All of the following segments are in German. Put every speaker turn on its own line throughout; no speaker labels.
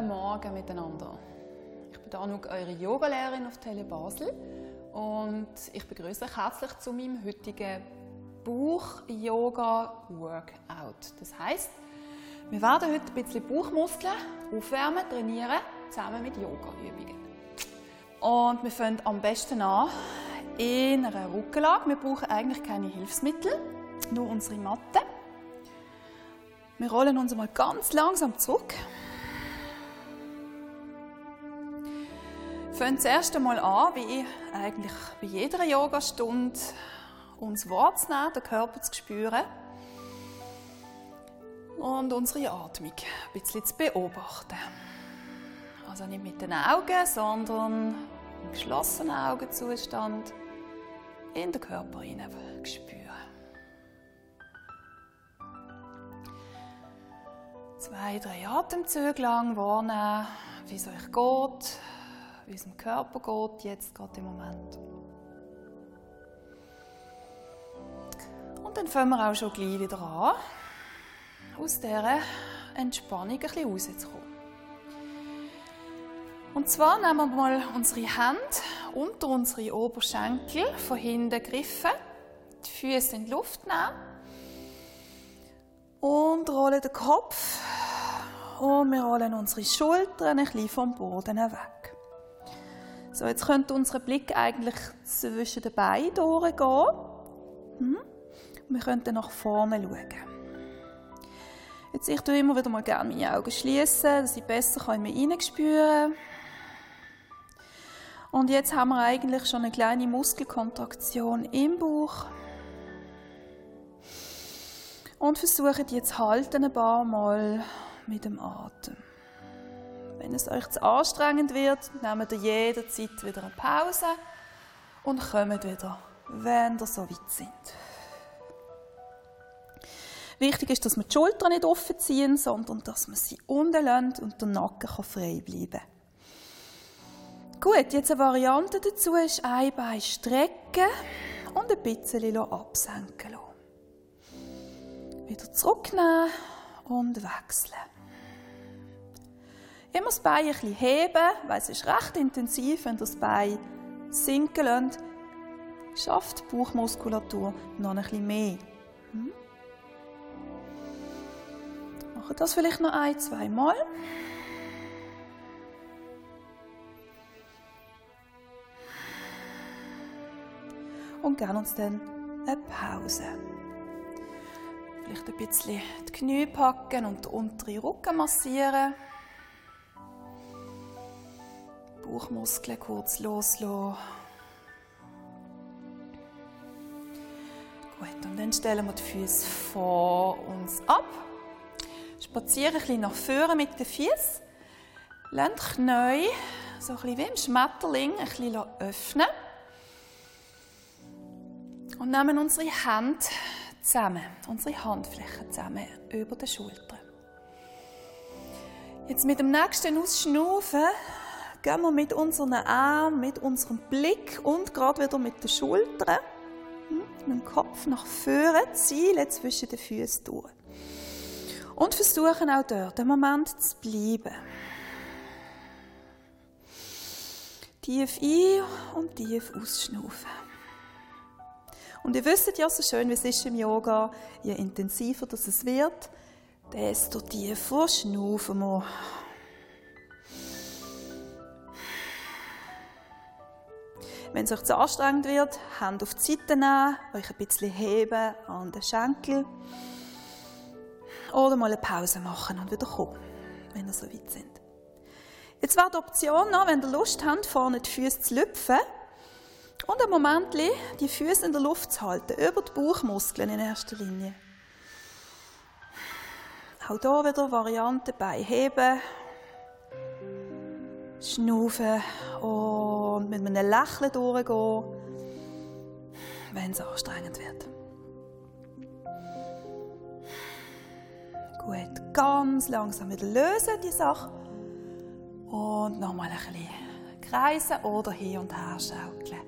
Guten Morgen miteinander. Ich bin Anuk, eure Yogalehrerin auf Tele Basel und ich begrüße euch herzlich zu meinem heutigen Bauch Yoga Workout. Das heißt, wir werden heute ein bisschen Bauchmuskeln aufwärmen, trainieren, zusammen mit Yoga-Übungen. Und wir fangen am besten an in einer Rückenlage. Wir brauchen eigentlich keine Hilfsmittel, nur unsere Matte. Wir rollen uns mal ganz langsam zurück. Fangen zuerst einmal an, wie eigentlich bei jeder Yogastunde, uns wahrzunehmen, den Körper zu spüren und unsere Atmung ein bisschen zu beobachten. Also nicht mit den Augen, sondern im geschlossenen Augenzustand in den Körper hinein spüren. Zwei, drei Atemzüge lang wahrnehmen, wie es euch geht, dem Körper geht, jetzt gerade im Moment. Und dann fangen wir auch schon gleich wieder an, aus dieser Entspannung ein bisschen rauszukommen. Und zwar nehmen wir mal unsere Hände unter unsere Oberschenkel, von hinten gegriffen, die Füße in die Luft nehmen und rollen den Kopf und wir rollen unsere Schultern ein bisschen vom Boden weg. So, jetzt könnte unser Blick eigentlich zwischen den Beinen durchgehen. Hm? Wir könnten nach vorne schauen. Jetzt ich tue immer wieder mal gerne meine Augen schließen, dass ich besser in mich hineinspüren kann. Und jetzt haben wir eigentlich schon eine kleine Muskelkontraktion im Bauch. Und versuchen jetzt halten ein paar Mal mit dem Atem. Wenn es euch zu anstrengend wird, nehmt ihr jederzeit wieder eine Pause und kommt wieder, wenn ihr so weit sind. Wichtig ist, dass wir die Schultern nicht offen ziehen, sondern dass wir sie unten lassen und der Nacken frei bleiben kann. Gut, jetzt eine Variante dazu ist ein Bein strecken und ein bisschen absenken lassen. Wieder zurücknehmen und wechseln. Immer das Bein ein bisschen heben, weil es ist recht intensiv, wenn das Bein sinken lässt, schafft die Bauchmuskulatur noch ein bisschen mehr. Hm? Machen das vielleicht noch ein, zwei Mal. und geben uns dann eine Pause. Vielleicht ein bisschen die Knie packen und den unteren Rücken massieren. Bauchmuskeln kurz loslassen. Gut, und dann stellen wir die Füße vor uns ab. Spazieren ein bisschen nach vorne mit den Füßen. Lassen die Knie so ein bisschen wie im Schmetterling ein bisschen öffnen und nehmen unsere Hände zusammen, unsere Handflächen zusammen über den Schultern. Jetzt mit dem nächsten Ausschnaufen gehen wir mit unseren Armen, mit unserem Blick und gerade wieder mit den Schultern, hm, mit dem Kopf nach vorne, zielen zwischen den Füßen durch. Und versuchen auch dort einen Moment zu bleiben. Tief ein und tief ausschnaufen. Und ihr wisst ja so schön, wie es ist im Yoga, je intensiver das es wird, desto tiefer schnaufen wir. Wenn es euch zu anstrengend wird, Hand auf die Seite nehmen, euch ein bisschen heben an den Schenkel. Oder mal eine Pause machen und wieder kommen, wenn ihr so weit sind. Jetzt wäre die Option noch, wenn ihr Lust habt, vorne die Füße zu lüpfen, und ein Moment die Füße in der Luft zu halten, über die Bauchmuskeln in erster Linie. Auch hier wieder Variante bei heben, schnaufen und mit einem Lächeln durchgehen, wenn es anstrengend wird. Gut, ganz langsam wieder lösen die Sache und nochmal ein bisschen kreisen oder hin und her schaukeln.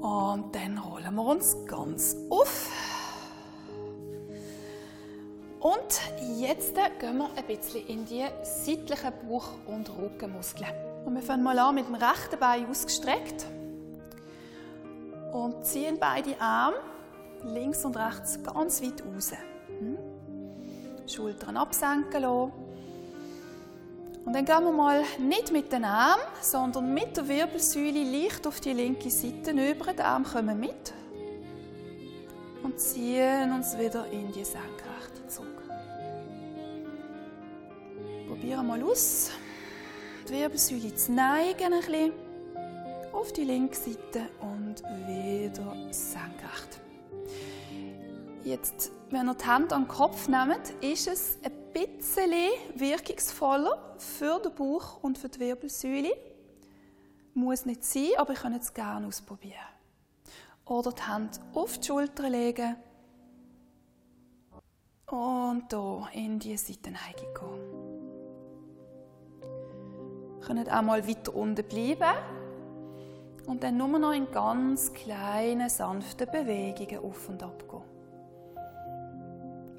Und dann rollen wir uns ganz auf. Und jetzt gehen wir ein bisschen in die seitlichen Bauch- und Rückenmuskeln. Und wir fangen mal an mit dem rechten Bein ausgestreckt und ziehen beide Arme links und rechts ganz weit raus. Hm? Schultern absenken lassen. Und dann gehen wir mal nicht mit den Armen, sondern mit der Wirbelsäule leicht auf die linke Seite über. Die Arme kommen mit und ziehen uns wieder in die Senkrechte zurück. Probieren mal aus, die Wirbelsäule zu neigen ein bisschen auf die linke Seite und wieder senkrecht. Jetzt, wenn ihr die Hände an den Kopf nehmt, ist es ein bisschen wirkungsvoller für den Bauch und für die Wirbelsäule. Muss nicht sein, aber ich kann es gerne ausprobieren. Oder die Hände auf die Schulter legen und hier in die Seitenneigung gehen. Könnt auch mal weiter unten bleiben und dann nur noch in ganz kleinen, sanften Bewegungen auf und ab gehen.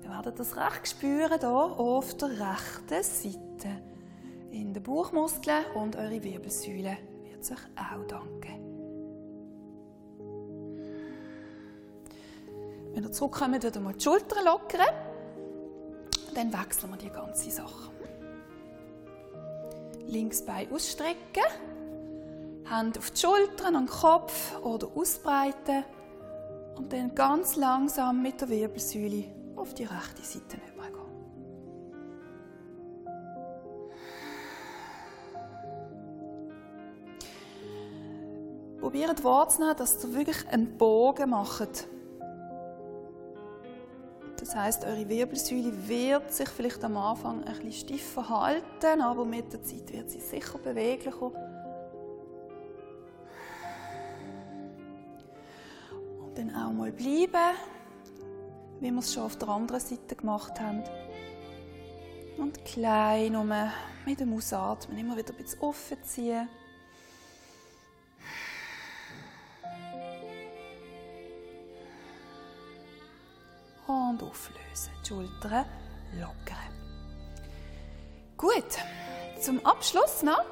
Ihr werdet das recht spüren hier auf der rechten Seite. In den Bauchmuskeln und eure Wirbelsäule wird sich auch danken. Wenn ihr zurückkommt, wieder mal die Schultern lockern. Dann wechseln wir die ganze Sache. Links Bein ausstrecken. Hände auf die Schultern, an den Kopf oder ausbreiten. Und dann ganz langsam mit der Wirbelsäule auf die rechte Seite übergehen. Probiert wahrzunehmen, dass ihr wirklich einen Bogen macht. Das heißt, eure Wirbelsäule wird sich vielleicht am Anfang ein bisschen stief verhalten, aber mit der Zeit wird sie sicher beweglicher. Und dann auch mal bleiben wie wir es schon auf der anderen Seite gemacht haben. Und klein um mit dem Ausatmen immer wieder ein bisschen offen ziehen. Und auflösen. Die Schultern lockern. Gut, zum Abschluss noch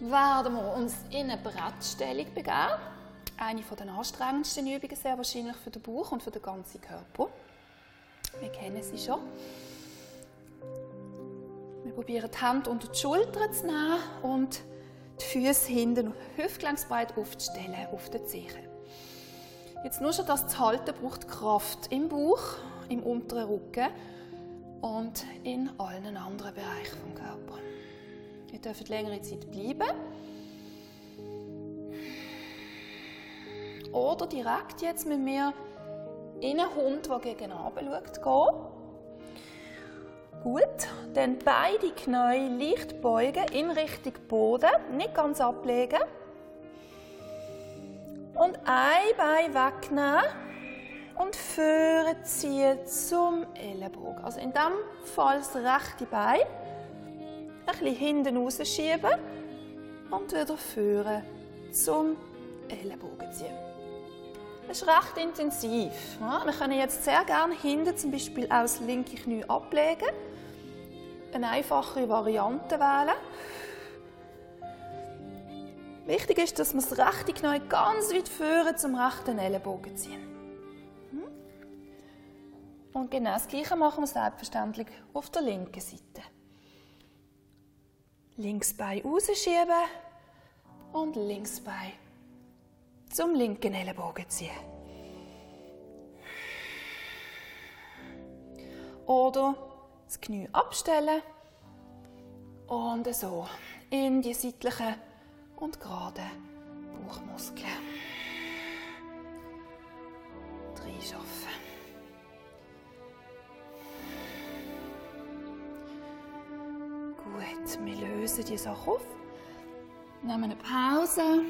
werden wir uns in eine Brettstellung begeben eine der anstrengendsten Übungen sehr wahrscheinlich für den Bauch und für den ganzen Körper. Wir kennen sie schon. Wir probieren die Hände unter die Schultern zu nehmen und die Füße hinten hüftgelenksbreit aufzustellen auf den Zehen. Jetzt nur schon das zu halten braucht Kraft im Bauch, im unteren Rücken und in allen anderen Bereichen vom Körper. Ihr dürft längere Zeit bleiben. Oder direkt jetzt mit mir in einen Hund, der gegen schaut, gehen. Gut, dann beide Knie leicht beugen in Richtung Boden, nicht ganz ablegen. Und ein Bein wegnehmen und führen ziehen zum Ellenbogen. Also in diesem Fall das rechte Bein ein bisschen hinten rausschieben und wieder führen zum Ellenbogen ziehen. Das ist recht intensiv. wir können jetzt sehr gerne hinten zum Beispiel auch das linke Knie ablegen. Eine einfache Variante wählen. Wichtig ist, dass wir das rechte Knie ganz weit führen zum rechten Ellenbogen ziehen. Hm? Und genau das Gleiche machen wir selbstverständlich auf der linken Seite. Links Bein rausschieben und links Bein zum linken Ellenbogen ziehen. Oder das Knie abstellen und so in die seitlichen und geraden Bauchmuskeln reinschaffen. Gut, wir lösen die Sache auf, nehmen eine Pause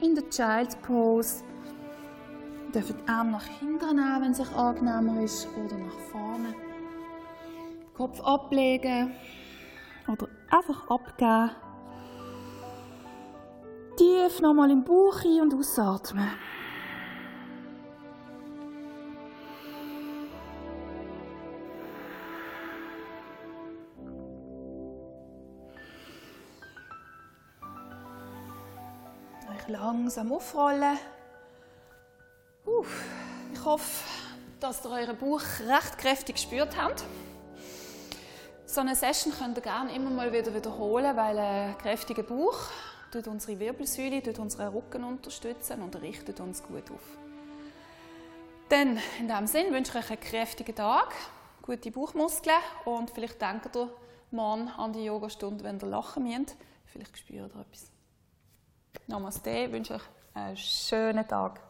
in der Child's Pose. Ihr dürft die Arme nach hinten nehmen, wenn es sich angenehmer ist, oder nach vorne. Kopf ablegen oder einfach abgeben. Tief nochmal im Bauch ein- und ausatmen. Euch langsam aufrollen. Uff. Ich hoffe, dass ihr euren Bauch recht kräftig gespürt habt. So eine Session könnt ihr gerne immer mal wieder wiederholen, weil ein kräftiger Bauch tut unsere Wirbelsäule, tut unseren Rücken unterstützen und richtet uns gut auf. Dann, in diesem Sinne, wünsche ich euch einen kräftigen Tag, gute Bauchmuskeln und vielleicht denkt ihr morgen an die Yogastunde, wenn ihr lachen müsst. Vielleicht spürt ihr etwas. Namaste, wünsche euch einen schönen Tag.